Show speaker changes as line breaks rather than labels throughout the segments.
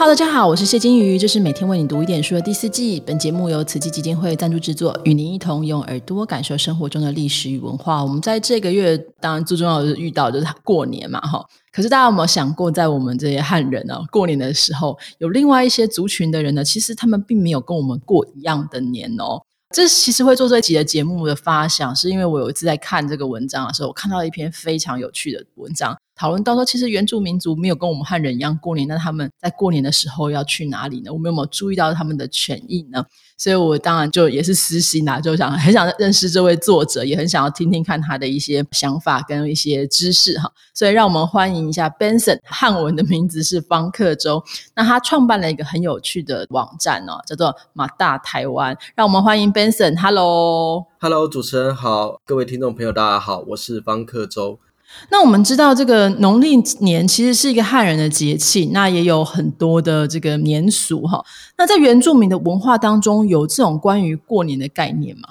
哈喽大家好，我是谢金鱼，这是每天为你读一点书的第四季。本节目由慈济基金会赞助制作，与您一同用耳朵感受生活中的历史与文化。我们在这个月，当然最重要的是遇到就是过年嘛，哈。可是大家有没有想过，在我们这些汉人呢，过年的时候，有另外一些族群的人呢，其实他们并没有跟我们过一样的年哦。这其实会做这一集的节目的发想，是因为我有一次在看这个文章的时候，我看到一篇非常有趣的文章。讨论到说，其实原住民族没有跟我们汉人一样过年，那他们在过年的时候要去哪里呢？我们有没有注意到他们的权益呢？所以我当然就也是私心啦，就想很想认识这位作者，也很想要听听看他的一些想法跟一些知识哈。所以让我们欢迎一下 Benson，汉文的名字是方克洲。那他创办了一个很有趣的网站哦，叫做马大台湾。让我们欢迎 Benson，Hello，Hello，
主持人好，各位听众朋友大家好，我是方克洲。
那我们知道，这个农历年其实是一个汉人的节气，那也有很多的这个年俗哈。那在原住民的文化当中，有这种关于过年的概念吗？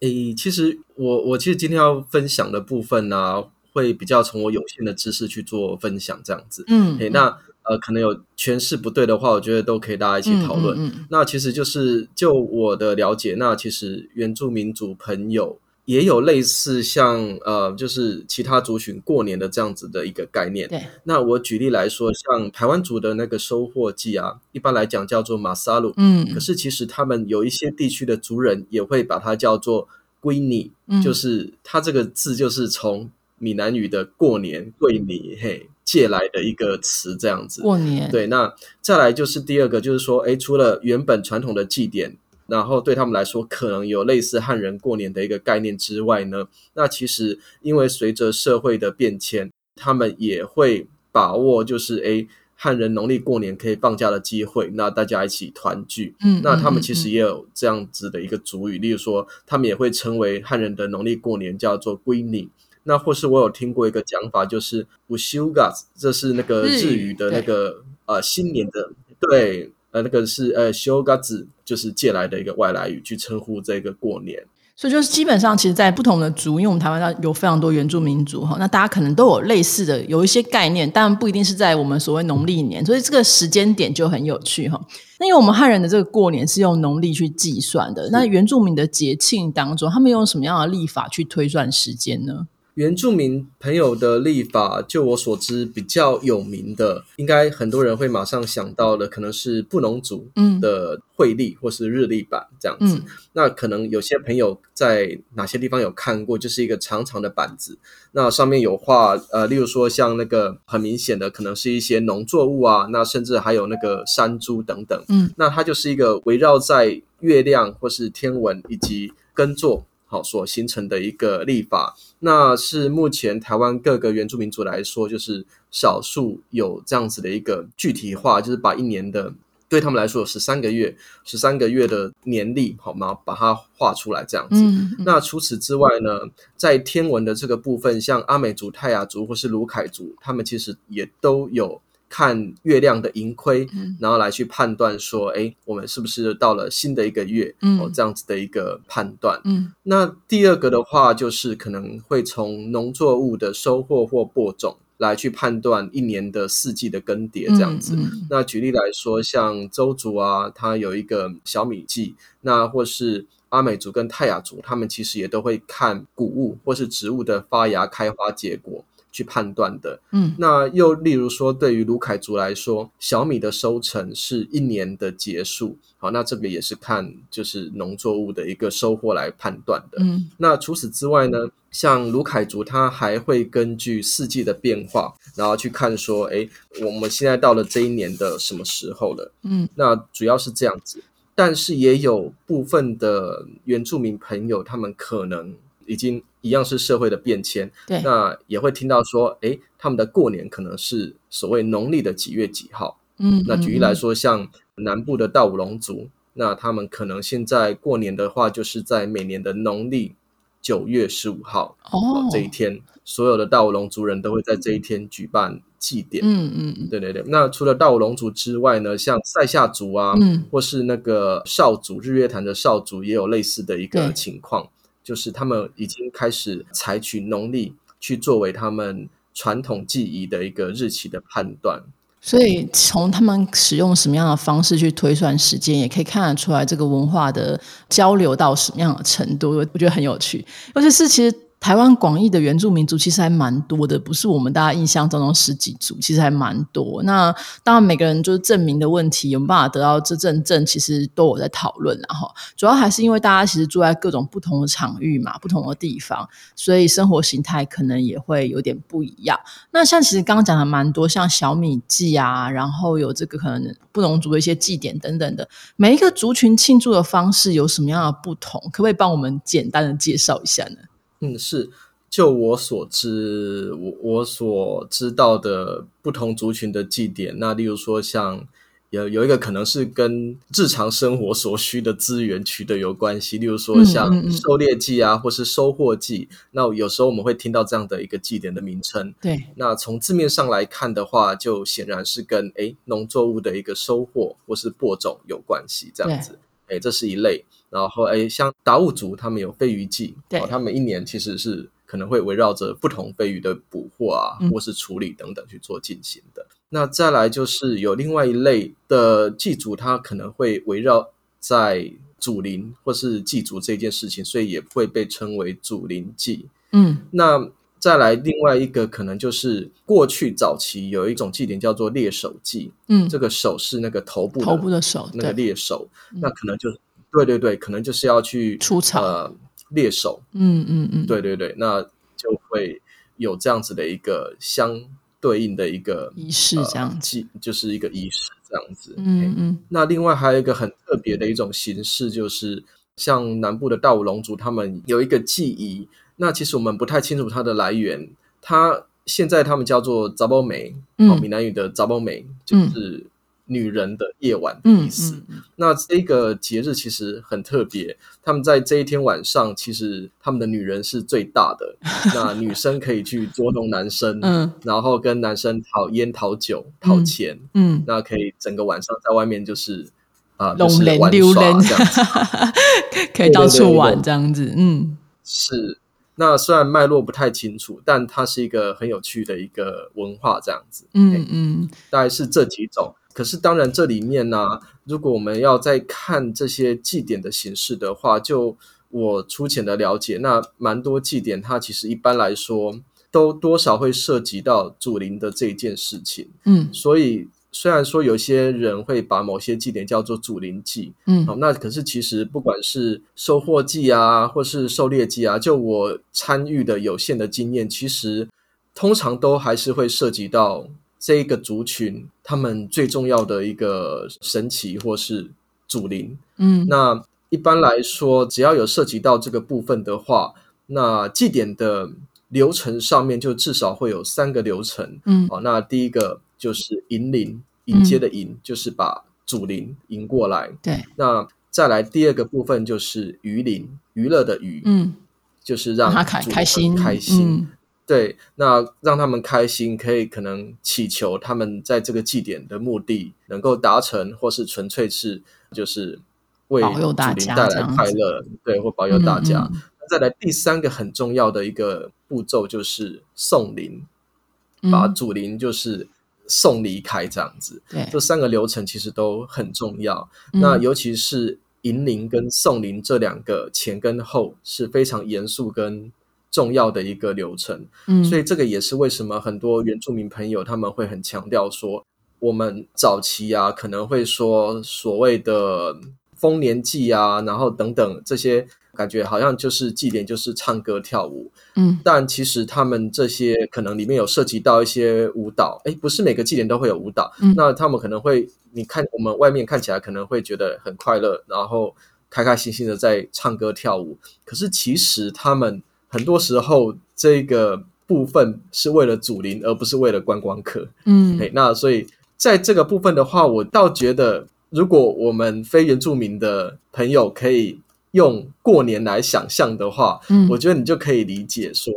诶，其实我我其实今天要分享的部分呢，会比较从我有限的知识去做分享，这样子。嗯，诶，那呃，可能有诠释不对的话，我觉得都可以大家一起讨论。那其实就是就我的了解，那其实原住民族朋友。也有类似像呃，就是其他族群过年的这样子的一个概念。
对，
那我举例来说，像台湾族的那个收获季啊，一般来讲叫做马萨鲁。嗯，可是其实他们有一些地区的族人也会把它叫做归你，就是它这个字就是从闽南语的过年归你嘿借来的一个词，这样子。
过年。
对，那再来就是第二个，就是说，哎，除了原本传统的祭典。然后对他们来说，可能有类似汉人过年的一个概念之外呢，那其实因为随着社会的变迁，他们也会把握就是诶汉人农历过年可以放假的机会，那大家一起团聚。嗯，那他们其实也有这样子的一个主语，例如说，他们也会称为汉人的农历过年叫做归宁。那或是我有听过一个讲法，就是 “ushugas”，这是那个日语的那个呃新年的对。那个是呃修嘎子，就是借来的一个外来语，去称呼这个过年。
所以就是基本上，其实，在不同的族，因为我们台湾上有非常多原住民族哈，那大家可能都有类似的有一些概念，但不一定是在我们所谓农历年，所以这个时间点就很有趣哈。那因为我们汉人的这个过年是用农历去计算的，那原住民的节庆当中，他们用什么样的历法去推算时间呢？
原住民朋友的立法，就我所知比较有名的，应该很多人会马上想到的，可能是布农族的会历或是日历版这样子。那可能有些朋友在哪些地方有看过，就是一个长长的板子，那上面有画，呃，例如说像那个很明显的，可能是一些农作物啊，那甚至还有那个山猪等等。嗯，那它就是一个围绕在月亮或是天文以及耕作。好，所形成的一个历法，那是目前台湾各个原住民族来说，就是少数有这样子的一个具体化，就是把一年的对他们来说有十三个月，十三个月的年历，好吗？把它画出来这样子。那除此之外呢，在天文的这个部分，像阿美族、泰雅族或是卢凯族，他们其实也都有。看月亮的盈亏，然后来去判断说，哎，我们是不是到了新的一个月？哦，这样子的一个判断。嗯，那第二个的话，就是可能会从农作物的收获或播种来去判断一年的四季的更迭，这样子。那举例来说，像周族啊，它有一个小米季；那或是阿美族跟泰雅族，他们其实也都会看谷物或是植物的发芽、开花、结果。去判断的，嗯，那又例如说，对于卢凯族来说，小米的收成是一年的结束，好，那这个也是看就是农作物的一个收获来判断的，嗯，那除此之外呢，像卢凯族，他还会根据四季的变化，然后去看说，哎，我们现在到了这一年的什么时候了，嗯，那主要是这样子，但是也有部分的原住民朋友，他们可能。已经一样是社会的变迁，
对，
那也会听到说，哎，他们的过年可能是所谓农历的几月几号，嗯，那举例来说，像南部的道武龙族，那他们可能现在过年的话，就是在每年的农历九月十五号哦。这一天，所有的道武龙族人都会在这一天举办祭典，嗯嗯，对对对。那除了道武龙族之外呢，像塞夏族啊，嗯，或是那个少族日月潭的少族，也有类似的一个情况。就是他们已经开始采取农历去作为他们传统记忆的一个日期的判断，
所以从他们使用什么样的方式去推算时间，也可以看得出来这个文化的交流到什么样的程度。我觉得很有趣，尤其是其实。台湾广义的原住民族其实还蛮多的，不是我们大家印象当中十几族，其实还蛮多。那当然，每个人就是证明的问题，有办法得到这证证，其实都有在讨论。然后，主要还是因为大家其实住在各种不同的场域嘛，不同的地方，所以生活形态可能也会有点不一样。那像其实刚刚讲的蛮多，像小米祭啊，然后有这个可能不同族的一些祭典等等的，每一个族群庆祝的方式有什么样的不同？可不可以帮我们简单的介绍一下呢？
嗯，是，就我所知，我我所知道的不同族群的祭典，那例如说像有有一个可能是跟日常生活所需的资源取得有关系，例如说像狩猎季啊，或是收获季，那有时候我们会听到这样的一个祭典的名称。
对，
那从字面上来看的话，就显然是跟诶农作物的一个收获或是播种有关系，这样子。哎，这是一类。然后，哎，像达悟族，他们有飞鱼季，
对，
他们一年其实是可能会围绕着不同飞鱼的捕获啊，或是处理等等去做进行的。那再来就是有另外一类的祭祖，他可能会围绕在祖灵或是祭祖这件事情，所以也会被称为祖灵祭。
嗯，
那再来另外一个可能就是过去早期有一种祭典叫做猎手祭，
嗯，
这个手是那个头部
头部的手，
那个猎手，那可能就。对对对，可能就是要去
出草
呃猎手，
嗯嗯嗯，
对对对，那就会有这样子的一个相对应的一个
仪式，这样
子就是一个仪式这样子。
嗯嗯。
那另外还有一个很特别的一种形式，就是像南部的大武龙族，他们有一个记忆。那其实我们不太清楚它的来源，它现在他们叫做杂包梅，哦，闽南语的杂包梅就是。女人的夜晚的意思。那这个节日其实很特别，他们在这一天晚上，其实他们的女人是最大的。那女生可以去捉弄男生，嗯，然后跟男生讨烟、讨酒、讨钱，
嗯，
那可以整个晚上在外面就是啊，
龙
人溜人这样子，
可以到处玩这样子。嗯，
是。那虽然脉络不太清楚，但它是一个很有趣的一个文化这样子。
嗯嗯，
大概是这几种。可是，当然，这里面呢，如果我们要再看这些祭典的形式的话，就我粗浅的了解，那蛮多祭典，它其实一般来说都多少会涉及到祖灵的这一件事情。
嗯，
所以虽然说有些人会把某些祭典叫做祖灵祭，
嗯，
好，那可是其实不管是收获祭啊，或是狩猎祭啊，就我参与的有限的经验，其实通常都还是会涉及到。这一个族群，他们最重要的一个神奇或是祖灵，
嗯，
那一般来说，只要有涉及到这个部分的话，那祭典的流程上面就至少会有三个流程，
嗯，
好，那第一个就是引领，迎接的迎，就是把祖灵迎过来，
对，
那再来第二个部分就是娱灵，娱乐的娱，
嗯，
就是让
他开开心。
开心。对，那让他们开心，可以可能祈求他们在这个祭典的目的能够达成，或是纯粹是就是为主灵带来快乐，对，或保佑大家。再来第三个很重要的一个步骤就是送灵，把主灵就是送离开这样子。
对，
这三个流程其实都很重要。那尤其是迎灵跟送灵这两个前跟后是非常严肃跟。重要的一个流程，
嗯，
所以这个也是为什么很多原住民朋友他们会很强调说，我们早期啊可能会说所谓的丰年祭啊，然后等等这些感觉好像就是祭典，就是唱歌跳舞，
嗯，
但其实他们这些可能里面有涉及到一些舞蹈，哎，不是每个祭典都会有舞蹈，那他们可能会你看我们外面看起来可能会觉得很快乐，然后开开心心的在唱歌跳舞，可是其实他们。很多时候，这个部分是为了祖灵，而不是为了观光客。
嗯，
那所以在这个部分的话，我倒觉得，如果我们非原住民的朋友可以用过年来想象的话，
嗯，
我觉得你就可以理解说。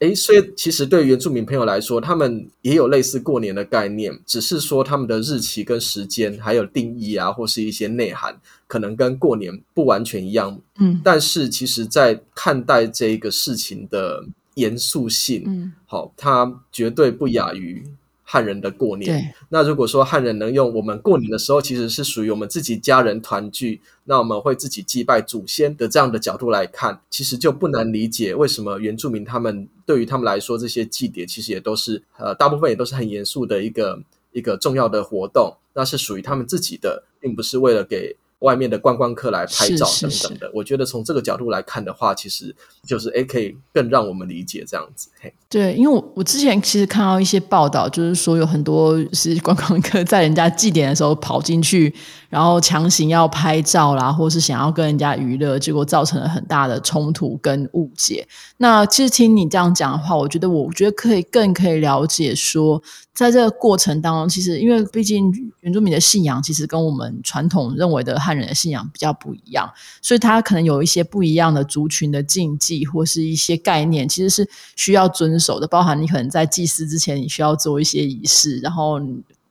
诶，所以其实对原住民朋友来说，他们也有类似过年的概念，只是说他们的日期跟时间还有定义啊，或是一些内涵，可能跟过年不完全一样。
嗯，
但是其实，在看待这个事情的严肃性，
嗯，
好，它绝对不亚于汉人的过年。那如果说汉人能用我们过年的时候，其实是属于我们自己家人团聚，那我们会自己祭拜祖先的这样的角度来看，其实就不难理解为什么原住民他们对于他们来说，这些祭典其实也都是呃大部分也都是很严肃的一个一个重要的活动，那是属于他们自己的，并不是为了给。外面的观光客来拍照等等的，我觉得从这个角度来看的话，其实就是诶，可以更让我们理解这样子。嘿，
对，因为我我之前其实看到一些报道，就是说有很多是观光客在人家祭典的时候跑进去，然后强行要拍照啦，或是想要跟人家娱乐，结果造成了很大的冲突跟误解。那其实听你这样讲的话，我觉得我觉得可以更可以了解说。在这个过程当中，其实因为毕竟原住民的信仰其实跟我们传统认为的汉人的信仰比较不一样，所以他可能有一些不一样的族群的禁忌或是一些概念，其实是需要遵守的。包含你可能在祭祀之前，你需要做一些仪式，然后。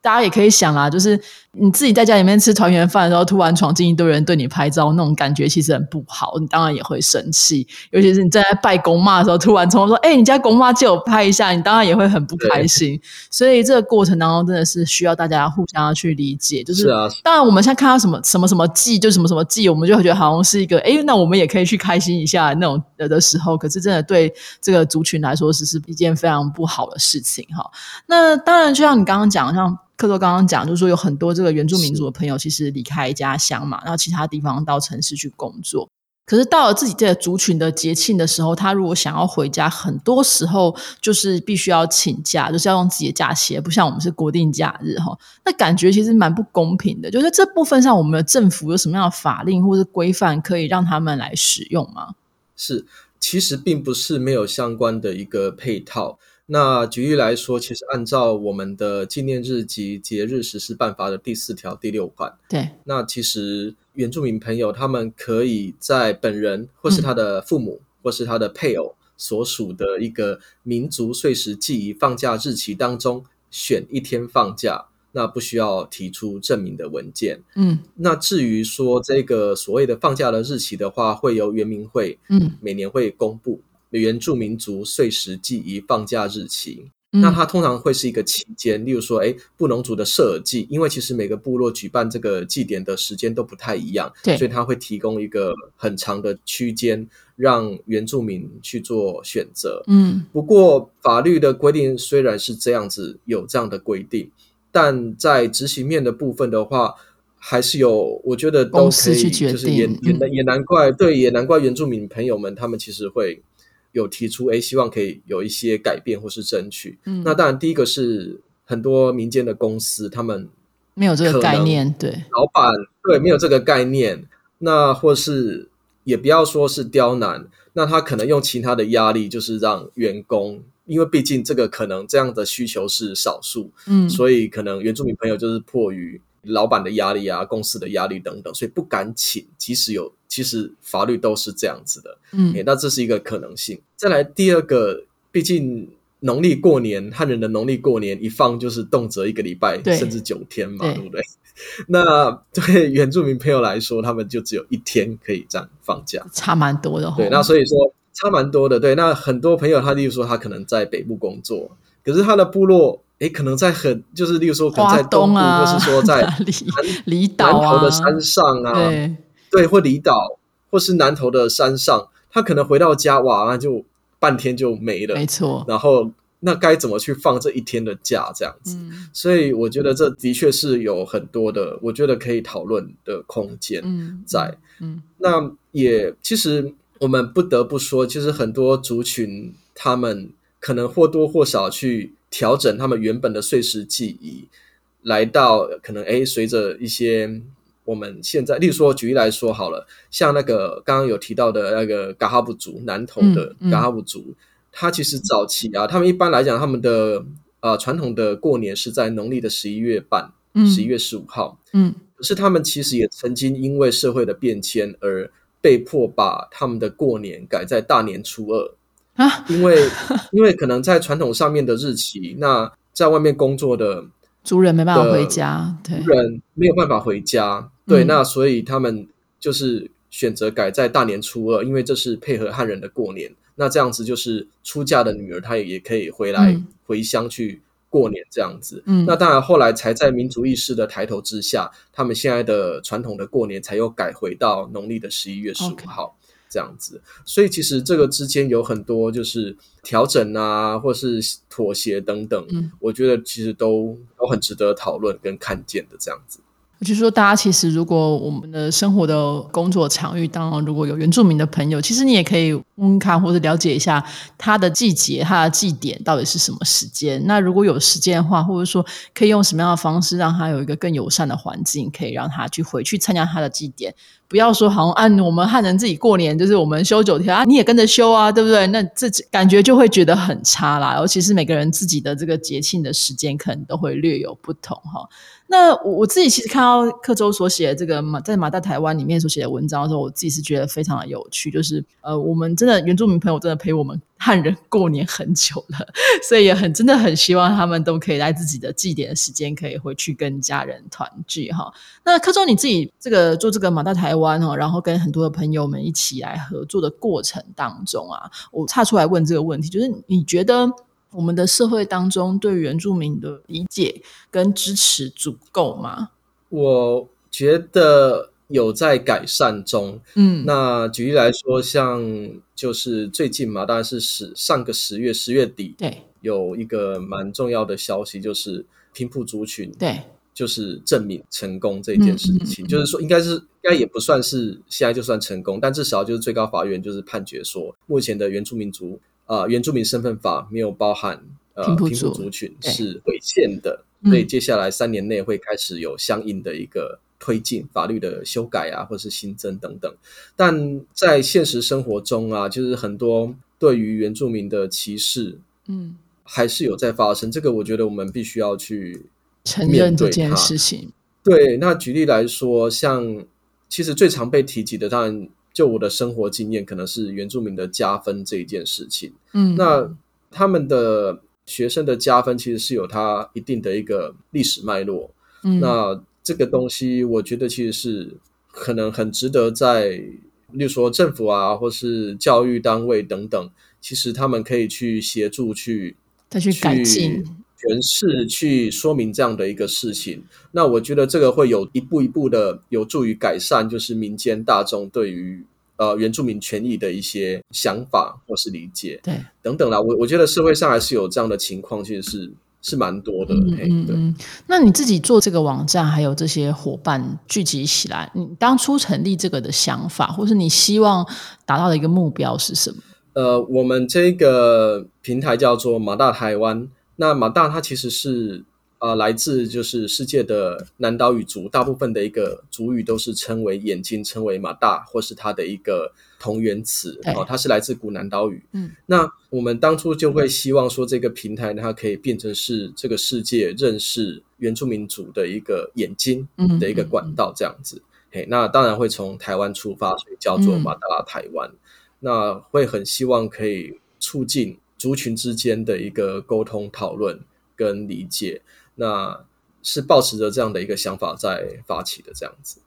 大家也可以想啊，就是你自己在家里面吃团圆饭的时候，突然闯进一堆人对你拍照，那种感觉其实很不好，你当然也会生气。尤其是你正在拜公妈的时候，突然冲说：“哎，你家公妈借我拍一下。”你当然也会很不开心。所以这个过程当中，真的是需要大家互相去理解。就是，当然我们现在看到什么什么什么祭，就什么什么祭，我们就会觉得好像是一个，哎，那我们也可以去开心一下那种的时候。可是真的对这个族群来说，是是一件非常不好的事情哈。那当然，就像你刚刚讲，像。克多刚刚讲，就是说有很多这个原住民族的朋友，其实离开家乡嘛，然后其他地方到城市去工作。可是到了自己这个族群的节庆的时候，他如果想要回家，很多时候就是必须要请假，就是要用自己的假期，不像我们是国定假日哈。那感觉其实蛮不公平的。就是这部分上，我们的政府有什么样的法令或者规范，可以让他们来使用吗？
是，其实并不是没有相关的一个配套。那举例来说，其实按照我们的纪念日及节日实施办法的第四条第六款，
对，
那其实原住民朋友他们可以在本人或是他的父母或是他的配偶所属的一个民族岁时记忆放假日期当中选一天放假，那不需要提出证明的文件。
嗯，
那至于说这个所谓的放假的日期的话，会由原民会嗯每年会公布。原住民族岁时记忆放假日期，那它通常会是一个期间，例如说，哎，布农族的社尔祭，因为其实每个部落举办这个祭典的时间都不太一样，
对，
所以它会提供一个很长的区间，让原住民去做选择。
嗯，
不过法律的规定虽然是这样子，有这样的规定，但在执行面的部分的话，还是有，我觉得都可以，就是也也也难怪，对，也难怪原住民朋友们他们其实会。有提出哎，希望可以有一些改变或是争取。嗯，那当然，第一个是很多民间的公司，他们
没有这个概念，对
老板对没有这个概念，那或是也不要说是刁难，那他可能用其他的压力，就是让员工，因为毕竟这个可能这样的需求是少数，
嗯，
所以可能原住民朋友就是迫于。老板的压力啊，公司的压力等等，所以不敢请。即使有，其实法律都是这样子的。
嗯，
那这是一个可能性。再来第二个，毕竟农历过年，汉人的农历过年一放就是动辄一个礼拜，甚至九天嘛，对不对？那对原住民朋友来说，他们就只有一天可以这样放假，
差蛮多的。
对，那所以说差蛮多的。对，那很多朋友他例如说他可能在北部工作，可是他的部落。哎，可能在很就是，例如说，可能在东部，或是说在
离离岛
南头的山上啊，
对
对，或离岛，或是南头的山上，他可能回到家，哇，那就半天就没了，
没错。
然后那该怎么去放这一天的假？这样子，所以我觉得这的确是有很多的，我觉得可以讨论的空间在。
嗯，
那也其实我们不得不说，其实很多族群他们可能或多或少去。调整他们原本的碎石记忆，来到可能哎，随着一些我们现在，例如说举例来说好了，像那个刚刚有提到的那个嘎哈布族南投的嘎哈布族，他其实早期啊，他们一般来讲，他们的呃传统的过年是在农历的十一月半，十一月十五号，
嗯，
可是他们其实也曾经因为社会的变迁而被迫把他们的过年改在大年初二。
啊，
因为 因为可能在传统上面的日期，那在外面工作的
族人没办法回家，对，
人没有办法回家，对，那所以他们就是选择改在大年初二，因为这是配合汉人的过年，那这样子就是出嫁的女儿她也也可以回来回乡去过年这样子。嗯，那当然后来才在民族意识的抬头之下，他们现在的传统的过年才又改回到农历的十一月十五号。这样子，所以其实这个之间有很多就是调整啊，或是妥协等等，嗯，我觉得其实都都很值得讨论跟看见的这样子。
我就说，大家其实如果我们的生活的工作场域当中如果有原住民的朋友，其实你也可以问看或者了解一下他的季节、他的祭典到底是什么时间。那如果有时间的话，或者说可以用什么样的方式让他有一个更友善的环境，可以让他去回去参加他的祭典。不要说好像按我们汉人自己过年，就是我们休九天啊，你也跟着休啊，对不对？那这感觉就会觉得很差啦。尤其是每个人自己的这个节庆的时间，可能都会略有不同哈。那我我自己其实看到克州所写的这个马在马大台湾里面所写的文章的时候，我自己是觉得非常的有趣。就是呃，我们真的原住民朋友真的陪我们汉人过年很久了，所以也很真的很希望他们都可以在自己的祭典的时间可以回去跟家人团聚哈。那克州你自己这个做这个马大台湾哦，然后跟很多的朋友们一起来合作的过程当中啊，我岔出来问这个问题，就是你觉得？我们的社会当中对原住民的理解跟支持足够吗？
我觉得有在改善中。嗯，那举例来说，像就是最近嘛，当然是十上个十月十月底，
对，
有一个蛮重要的消息，就是平埔族群，
对，
就是证明成功这件事情，就是说应该是应该也不算是现在就算成功，但至少就是最高法院就是判决说，目前的原住民族。啊，原住民身份法没有包含呃平埔族群是违宪的，所以接下来三年内会开始有相应的一个推进法律的修改啊，或是新增等等。但在现实生活中啊，就是很多对于原住民的歧视，嗯，还是有在发生。这个我觉得我们必须要去
承认这件事情。
对，那举例来说，像其实最常被提及的，当然。就我的生活经验，可能是原住民的加分这一件事情。嗯，那他们的学生的加分其实是有它一定的一个历史脉络。嗯，那这个东西，我觉得其实是可能很值得在，例如说政府啊，或是教育单位等等，其实他们可以去协助去
再去改进。
诠释去说明这样的一个事情，那我觉得这个会有一步一步的有助于改善，就是民间大众对于呃原住民权益的一些想法或是理解，
对
等等啦。我我觉得社会上还是有这样的情况，其实是是蛮多的。嗯嗯，
那你自己做这个网站，还有这些伙伴聚集起来，你当初成立这个的想法，或是你希望达到的一个目标是什么？
呃，我们这个平台叫做马大台湾。那马大它其实是啊，来自就是世界的南岛语族，大部分的一个族语都是称为眼睛，称为马大，或是它的一个同源词哦，它是来自古南岛语。嗯，那我们当初就会希望说，这个平台它可以变成是这个世界认识原住民族的一个眼睛的一个管道，这样子。嘿，那当然会从台湾出发，所以叫做马达拉台湾。那会很希望可以促进。族群之间的一个沟通、讨论跟理解，那是保持着这样的一个想法在发起的这样子。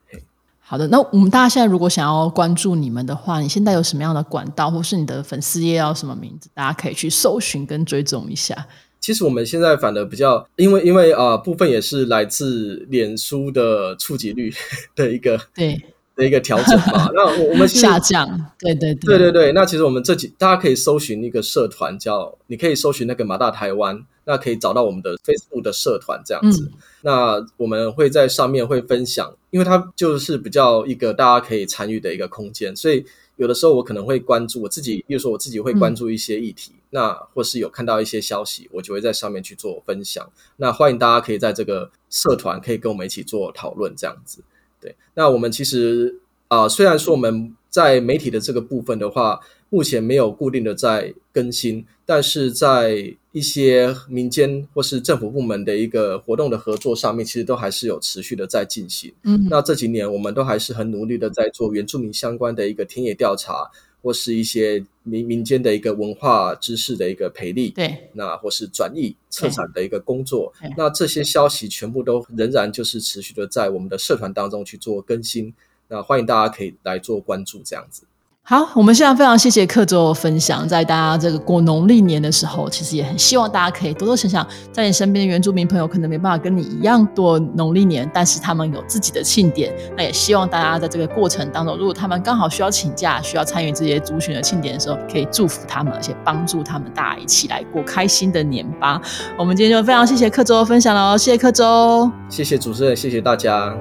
好的，那我们大家现在如果想要关注你们的话，你现在有什么样的管道，或是你的粉丝页要什么名字，大家可以去搜寻跟追踪一下。
其实我们现在反而比较，因为因为啊，部分也是来自脸书的触及率的一个
对。
的一个调整吧，那我们
下降，对对
对对对。那其实我们这几大家可以搜寻一个社团，叫你可以搜寻那个马大台湾，那可以找到我们的 Facebook 的社团这样子。那我们会在上面会分享，因为它就是比较一个大家可以参与的一个空间，所以有的时候我可能会关注我自己，比如说我自己会关注一些议题，那或是有看到一些消息，我就会在上面去做分享。那欢迎大家可以在这个社团可以跟我们一起做讨论这样子。对，那我们其实啊，虽然说我们在媒体的这个部分的话，目前没有固定的在更新，但是在一些民间或是政府部门的一个活动的合作上面，其实都还是有持续的在进行。嗯，那这几年我们都还是很努力的在做原住民相关的一个田野调查，或是一些民民间的一个文化知识的一个培力。
对，
那或是转译策展的一个工作。那这些消息全部都仍然就是持续的在我们的社团当中去做更新。那欢迎大家可以来做关注，这样子。
好，我们现在非常谢谢客周分享，在大家这个过农历年的时候，其实也很希望大家可以多多想想，在你身边的原住民朋友可能没办法跟你一样过农历年，但是他们有自己的庆典，那也希望大家在这个过程当中，如果他们刚好需要请假，需要参与这些族群的庆典的时候，可以祝福他们，而且帮助他们大家一起来过开心的年吧。我们今天就非常谢谢客周分享了，谢谢客周，
谢谢主持人，谢谢大家。